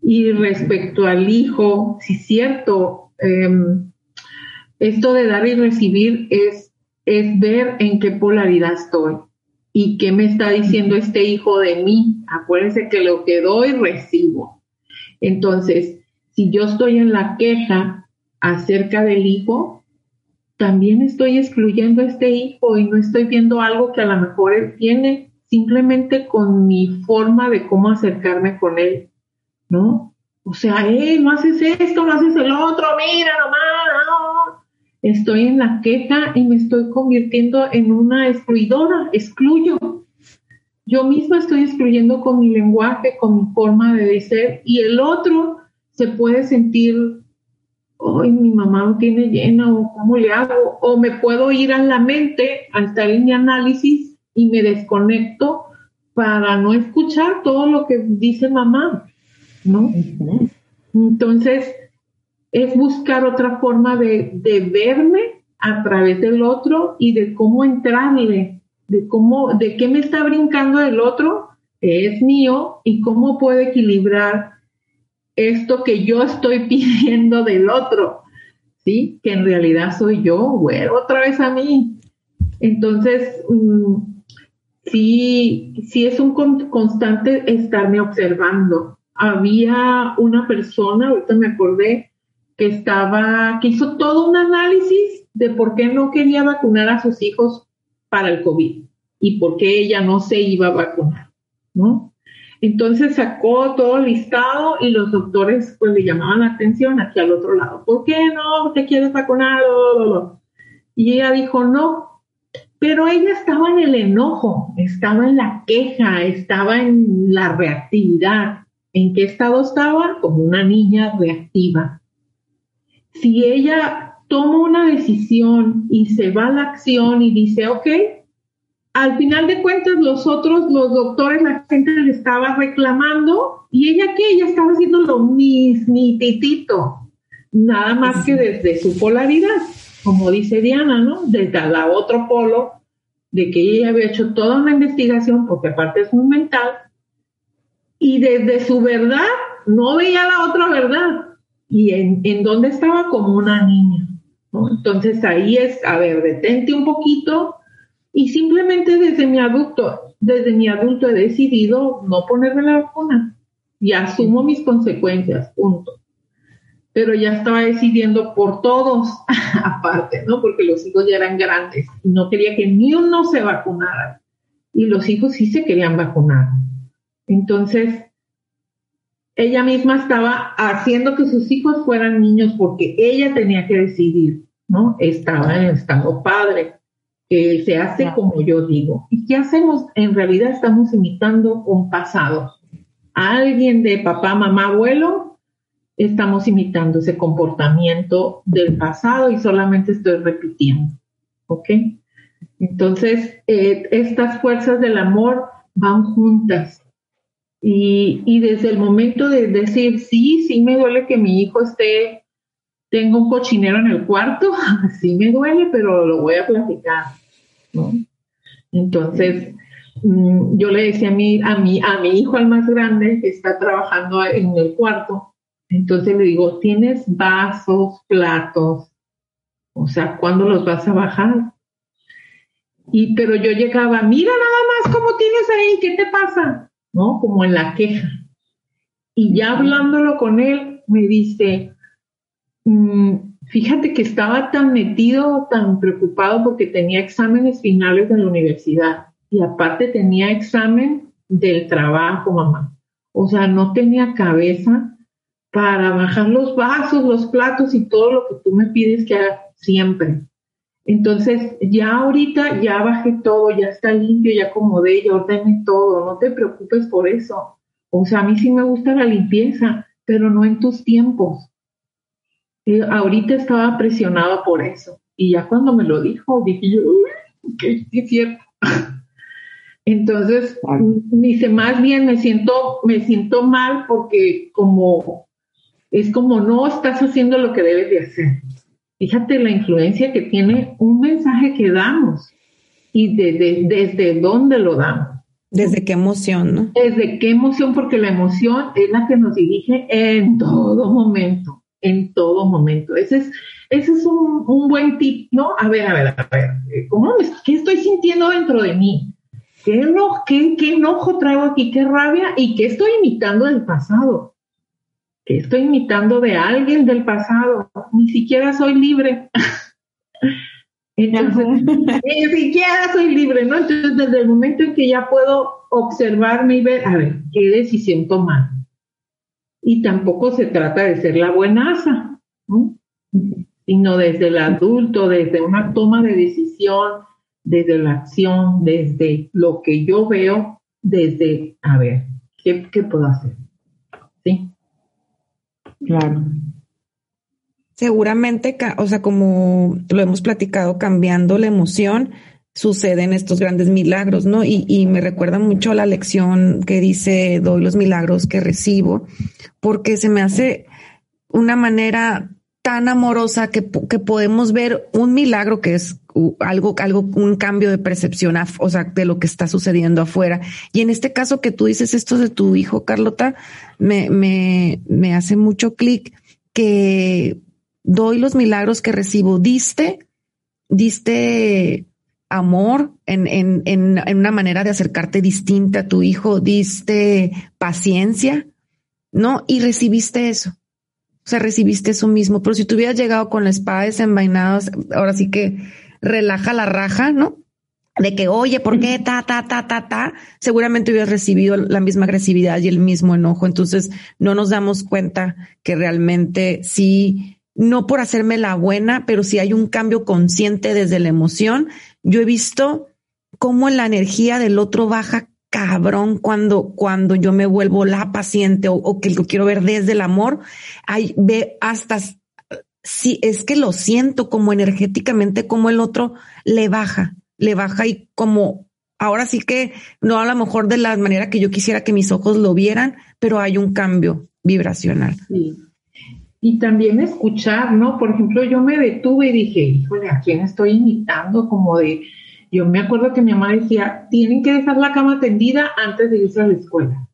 Y respecto al hijo, sí cierto, em, esto de dar y recibir es, es ver en qué polaridad estoy y qué me está diciendo este hijo de mí. Acuérdense que lo que doy, recibo. Entonces, si yo estoy en la queja acerca del hijo, también estoy excluyendo a este hijo y no estoy viendo algo que a lo mejor él tiene simplemente con mi forma de cómo acercarme con él, ¿no? O sea, eh, no haces esto, no haces el otro, mira nomás. Estoy en la queja y me estoy convirtiendo en una excluidora, excluyo. Yo misma estoy excluyendo con mi lenguaje, con mi forma de ser, y el otro se puede sentir, hoy mi mamá no tiene llena, o cómo le hago, o me puedo ir a la mente, a estar en mi análisis y me desconecto para no escuchar todo lo que dice mamá, ¿no? Entonces, es buscar otra forma de, de, verme a través del otro y de cómo entrarle, de cómo, de qué me está brincando el otro, que es mío, y cómo puedo equilibrar esto que yo estoy [laughs] pidiendo del otro, ¿sí? Que en realidad soy yo, bueno, otra vez a mí. Entonces, mm, sí, sí es un constante estarme observando. Había una persona, ahorita me acordé, que estaba, que hizo todo un análisis de por qué no quería vacunar a sus hijos para el COVID y por qué ella no se iba a vacunar, ¿no? Entonces sacó todo el listado y los doctores pues le llamaban la atención aquí al otro lado. ¿Por qué no te quieres vacunar? Y ella dijo no, pero ella estaba en el enojo, estaba en la queja, estaba en la reactividad. ¿En qué estado estaba? Como una niña reactiva. Si ella toma una decisión y se va a la acción y dice, ok, al final de cuentas los otros, los doctores, la gente le estaba reclamando y ella qué, ella estaba haciendo lo mismititito, nada más que desde su polaridad como dice Diana, ¿no? Desde la otro polo, de que ella había hecho toda una investigación, porque aparte es muy mental, y desde su verdad no veía la otra verdad, y en, en dónde estaba como una niña. ¿no? Entonces ahí es, a ver, detente un poquito, y simplemente desde mi adulto, desde mi adulto he decidido no ponerme la vacuna y asumo mis consecuencias, punto pero ya estaba decidiendo por todos [laughs] aparte, ¿no? Porque los hijos ya eran grandes y no quería que ni uno se vacunara. Y los hijos sí se querían vacunar. Entonces, ella misma estaba haciendo que sus hijos fueran niños porque ella tenía que decidir, ¿no? Estaba en estado padre, que se hace como yo digo. ¿Y qué hacemos? En realidad estamos imitando un pasado. A alguien de papá, mamá, abuelo, estamos imitando ese comportamiento del pasado y solamente estoy repitiendo. ¿Ok? Entonces, eh, estas fuerzas del amor van juntas. Y, desde el momento de decir, sí, sí me duele que mi hijo esté, tenga un cochinero en el cuarto, [laughs] sí me duele, pero lo voy a platicar. Entonces, mm, yo le decía a mi, a, mi, a mi hijo, al más grande, que está trabajando en el cuarto, entonces le digo, ¿tienes vasos, platos? O sea, ¿cuándo los vas a bajar? Y pero yo llegaba, mira nada más cómo tienes ahí, ¿qué te pasa? ¿No? Como en la queja. Y ya hablándolo con él, me dice, mm, fíjate que estaba tan metido, tan preocupado porque tenía exámenes finales de la universidad y aparte tenía examen del trabajo, mamá. O sea, no tenía cabeza para bajar los vasos, los platos y todo lo que tú me pides que haga siempre. Entonces, ya ahorita ya bajé todo, ya está limpio, ya acomodé, ya ordené todo, no te preocupes por eso. O sea, a mí sí me gusta la limpieza, pero no en tus tiempos. Eh, ahorita estaba presionada por eso. Y ya cuando me lo dijo, dije yo, uy, que es cierto. [laughs] Entonces, dice, más bien me siento, me siento mal porque como es como no estás haciendo lo que debes de hacer. Fíjate la influencia que tiene un mensaje que damos y desde dónde lo damos. Desde qué emoción, ¿no? Desde qué emoción, porque la emoción es la que nos dirige en todo momento, en todo momento. Ese es, ese es un, buen tip, ¿no? A ver, a ver, a ver, ¿cómo ¿qué estoy sintiendo dentro de mí? ¿Qué, qué, ¿Qué enojo traigo aquí? ¿Qué rabia? ¿Y qué estoy imitando del pasado? Estoy imitando de alguien del pasado, ni siquiera soy libre. [laughs] Entonces, [laughs] ni siquiera soy libre, ¿no? Entonces, desde el momento en que ya puedo observarme y ver, a ver, ¿qué decisión tomar? Y tampoco se trata de ser la buenaza, sino desde el adulto, desde una toma de decisión, desde la acción, desde lo que yo veo, desde, a ver, ¿qué, qué puedo hacer? ¿Sí? Claro. Seguramente, o sea, como lo hemos platicado, cambiando la emoción, suceden estos grandes milagros, ¿no? Y, y, me recuerda mucho la lección que dice, doy los milagros que recibo, porque se me hace una manera tan amorosa que, que podemos ver un milagro que es algo, algo, un cambio de percepción, o sea, de lo que está sucediendo afuera. Y en este caso que tú dices esto de tu hijo, Carlota, me, me, me hace mucho clic que doy los milagros que recibo. Diste, diste amor en, en, en, en, una manera de acercarte distinta a tu hijo, diste paciencia, ¿no? Y recibiste eso. O sea, recibiste eso mismo. Pero si tú hubieras llegado con la espada desenvainada, ahora sí que relaja la raja, ¿no? De que, oye, ¿por qué ta, ta, ta, ta, ta? Seguramente hubieras recibido la misma agresividad y el mismo enojo. Entonces, no nos damos cuenta que realmente sí no por hacerme la buena, pero si hay un cambio consciente desde la emoción. Yo he visto cómo la energía del otro baja cabrón cuando, cuando yo me vuelvo la paciente o, que lo quiero ver desde el amor. Hay, ve hasta si es que lo siento como energéticamente, como el otro le baja, le baja y como ahora sí que no a lo mejor de la manera que yo quisiera que mis ojos lo vieran, pero hay un cambio vibracional. Y también escuchar, ¿no? Por ejemplo, yo me detuve y dije, híjole, ¿a quién estoy imitando? Como de, yo me acuerdo que mi mamá decía, tienen que dejar la cama tendida antes de irse a la escuela.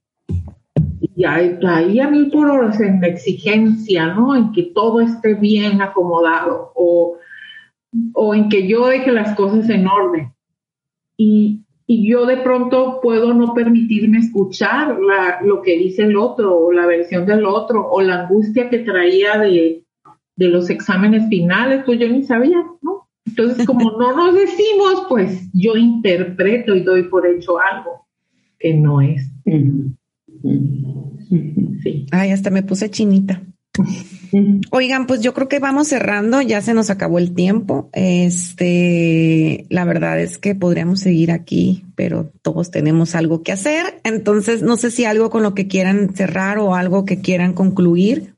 Y ahí a mí por horas en la exigencia, ¿no? En que todo esté bien acomodado o, o en que yo deje las cosas en orden. Y, y yo de pronto puedo no permitirme escuchar lo que dice el otro o la versión del otro o la angustia que traía de, de los exámenes finales, pues yo ni sabía, ¿no? Entonces, como no nos decimos, pues yo interpreto y doy por hecho algo que no es. Sí. Ay, hasta me puse chinita. [laughs] Oigan, pues yo creo que vamos cerrando, ya se nos acabó el tiempo. Este, la verdad es que podríamos seguir aquí, pero todos tenemos algo que hacer. Entonces, no sé si algo con lo que quieran cerrar o algo que quieran concluir.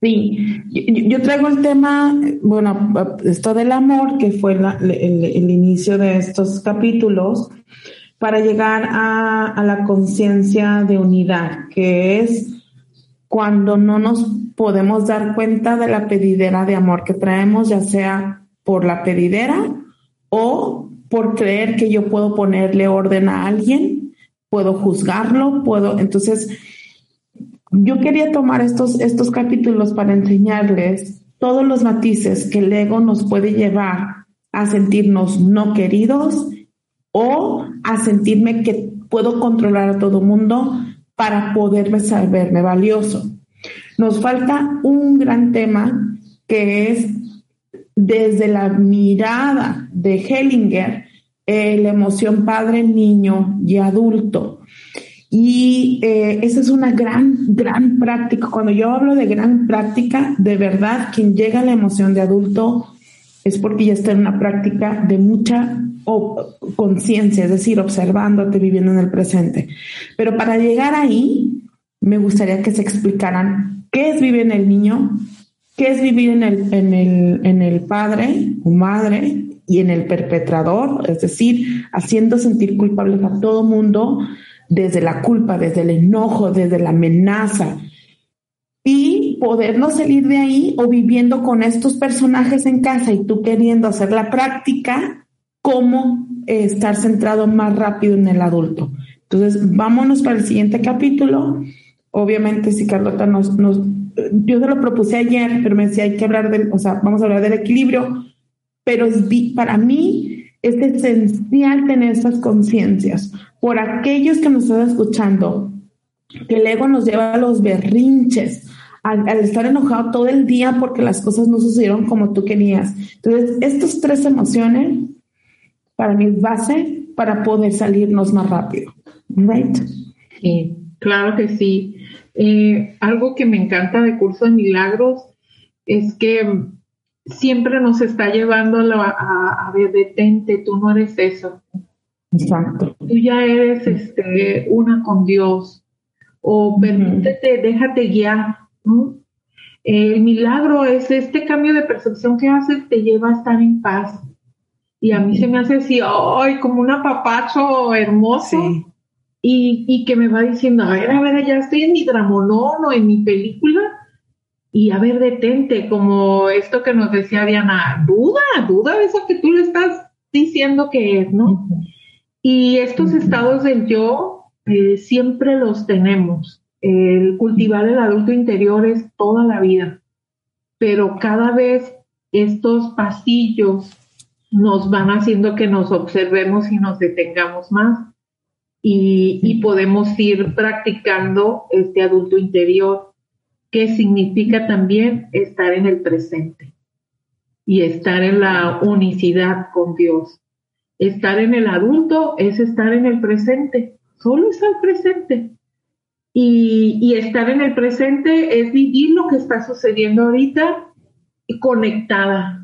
Sí, yo, traigo el tema, bueno, esto del amor, que fue el, inicio de estos capítulos, para llegar a la conciencia de unidad, que es cuando no nos podemos dar cuenta de la pedidera de amor que traemos, ya sea por la pedidera o por creer que yo puedo ponerle orden a alguien, puedo juzgarlo, puedo, entonces yo quería tomar estos, estos capítulos para enseñarles todos los matices que el ego nos puede llevar a sentirnos no queridos o a sentirme que puedo controlar a todo mundo para poderme saberme valioso. Nos falta un gran tema que es desde la mirada de Hellinger, eh, la emoción padre, niño y adulto. Y eh, esa es una gran, gran práctica. Cuando yo hablo de gran práctica, de verdad, quien llega a la emoción de adulto es porque ya está en una práctica de mucha conciencia, es decir, observándote, viviendo en el presente. Pero para llegar ahí, me gustaría que se explicaran qué es vivir en el niño, qué es vivir en el, en el, en el padre o madre y en el perpetrador, es decir, haciendo sentir culpables a todo mundo desde la culpa, desde el enojo, desde la amenaza, y podernos salir de ahí o viviendo con estos personajes en casa y tú queriendo hacer la práctica, cómo eh, estar centrado más rápido en el adulto. Entonces, vámonos para el siguiente capítulo. Obviamente, si Carlota nos, nos, yo se lo propuse ayer, pero me decía, hay que hablar del, o sea, vamos a hablar del equilibrio, pero para mí es esencial tener esas conciencias. Por aquellos que nos están escuchando, que el ego nos lleva a los berrinches, al, estar enojado todo el día porque las cosas no sucedieron como tú querías. Entonces, estas tres emociones para mí es base para poder salirnos más rápido. Right? Sí, claro que sí. Eh, algo que me encanta de Curso de Milagros es que siempre nos está llevando a, a, ver, detente, tú no eres eso. Exacto. Tú ya eres este, una con Dios. O permítete, déjate guiar. El milagro es este cambio de percepción que haces, te lleva a estar en paz. Y a mí se me hace así, ay, como un apapacho hermoso. Y, y, que me va diciendo, a ver, a ver, ya estoy en mi dramolón o en mi película. Y a ver, detente, como esto que nos decía Diana, duda, duda de eso que tú le estás diciendo que es, ¿no? Y estos estados del yo eh, siempre los tenemos. El cultivar el adulto interior es toda la vida, pero cada vez estos pasillos nos van haciendo que nos observemos y nos detengamos más y, podemos ir practicando este adulto interior, que significa también estar en el presente y estar en la unicidad con Dios. Estar en el adulto es estar en el presente, solo estar presente. Y, y, estar en el presente es vivir lo que está sucediendo ahorita conectada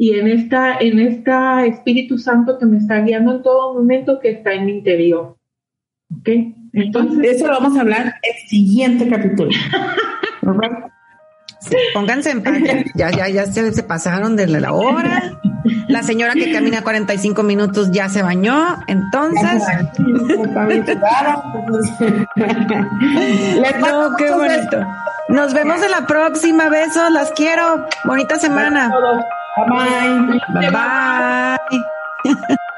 y en esta, en esta Espíritu Santo que me está guiando en todo momento que está en mi interior. ¿Ok? Entonces. eso lo vamos a hablar el siguiente capítulo. [laughs] pónganse en paz. [laughs] Ya, ya, ya se, pasaron de la hora. La señora que camina 45 minutos ya se bañó. Entonces. no, qué bonito. Nos vemos en la próxima. Besos. Las quiero. Bonita semana. Bye. Bye bye. [laughs]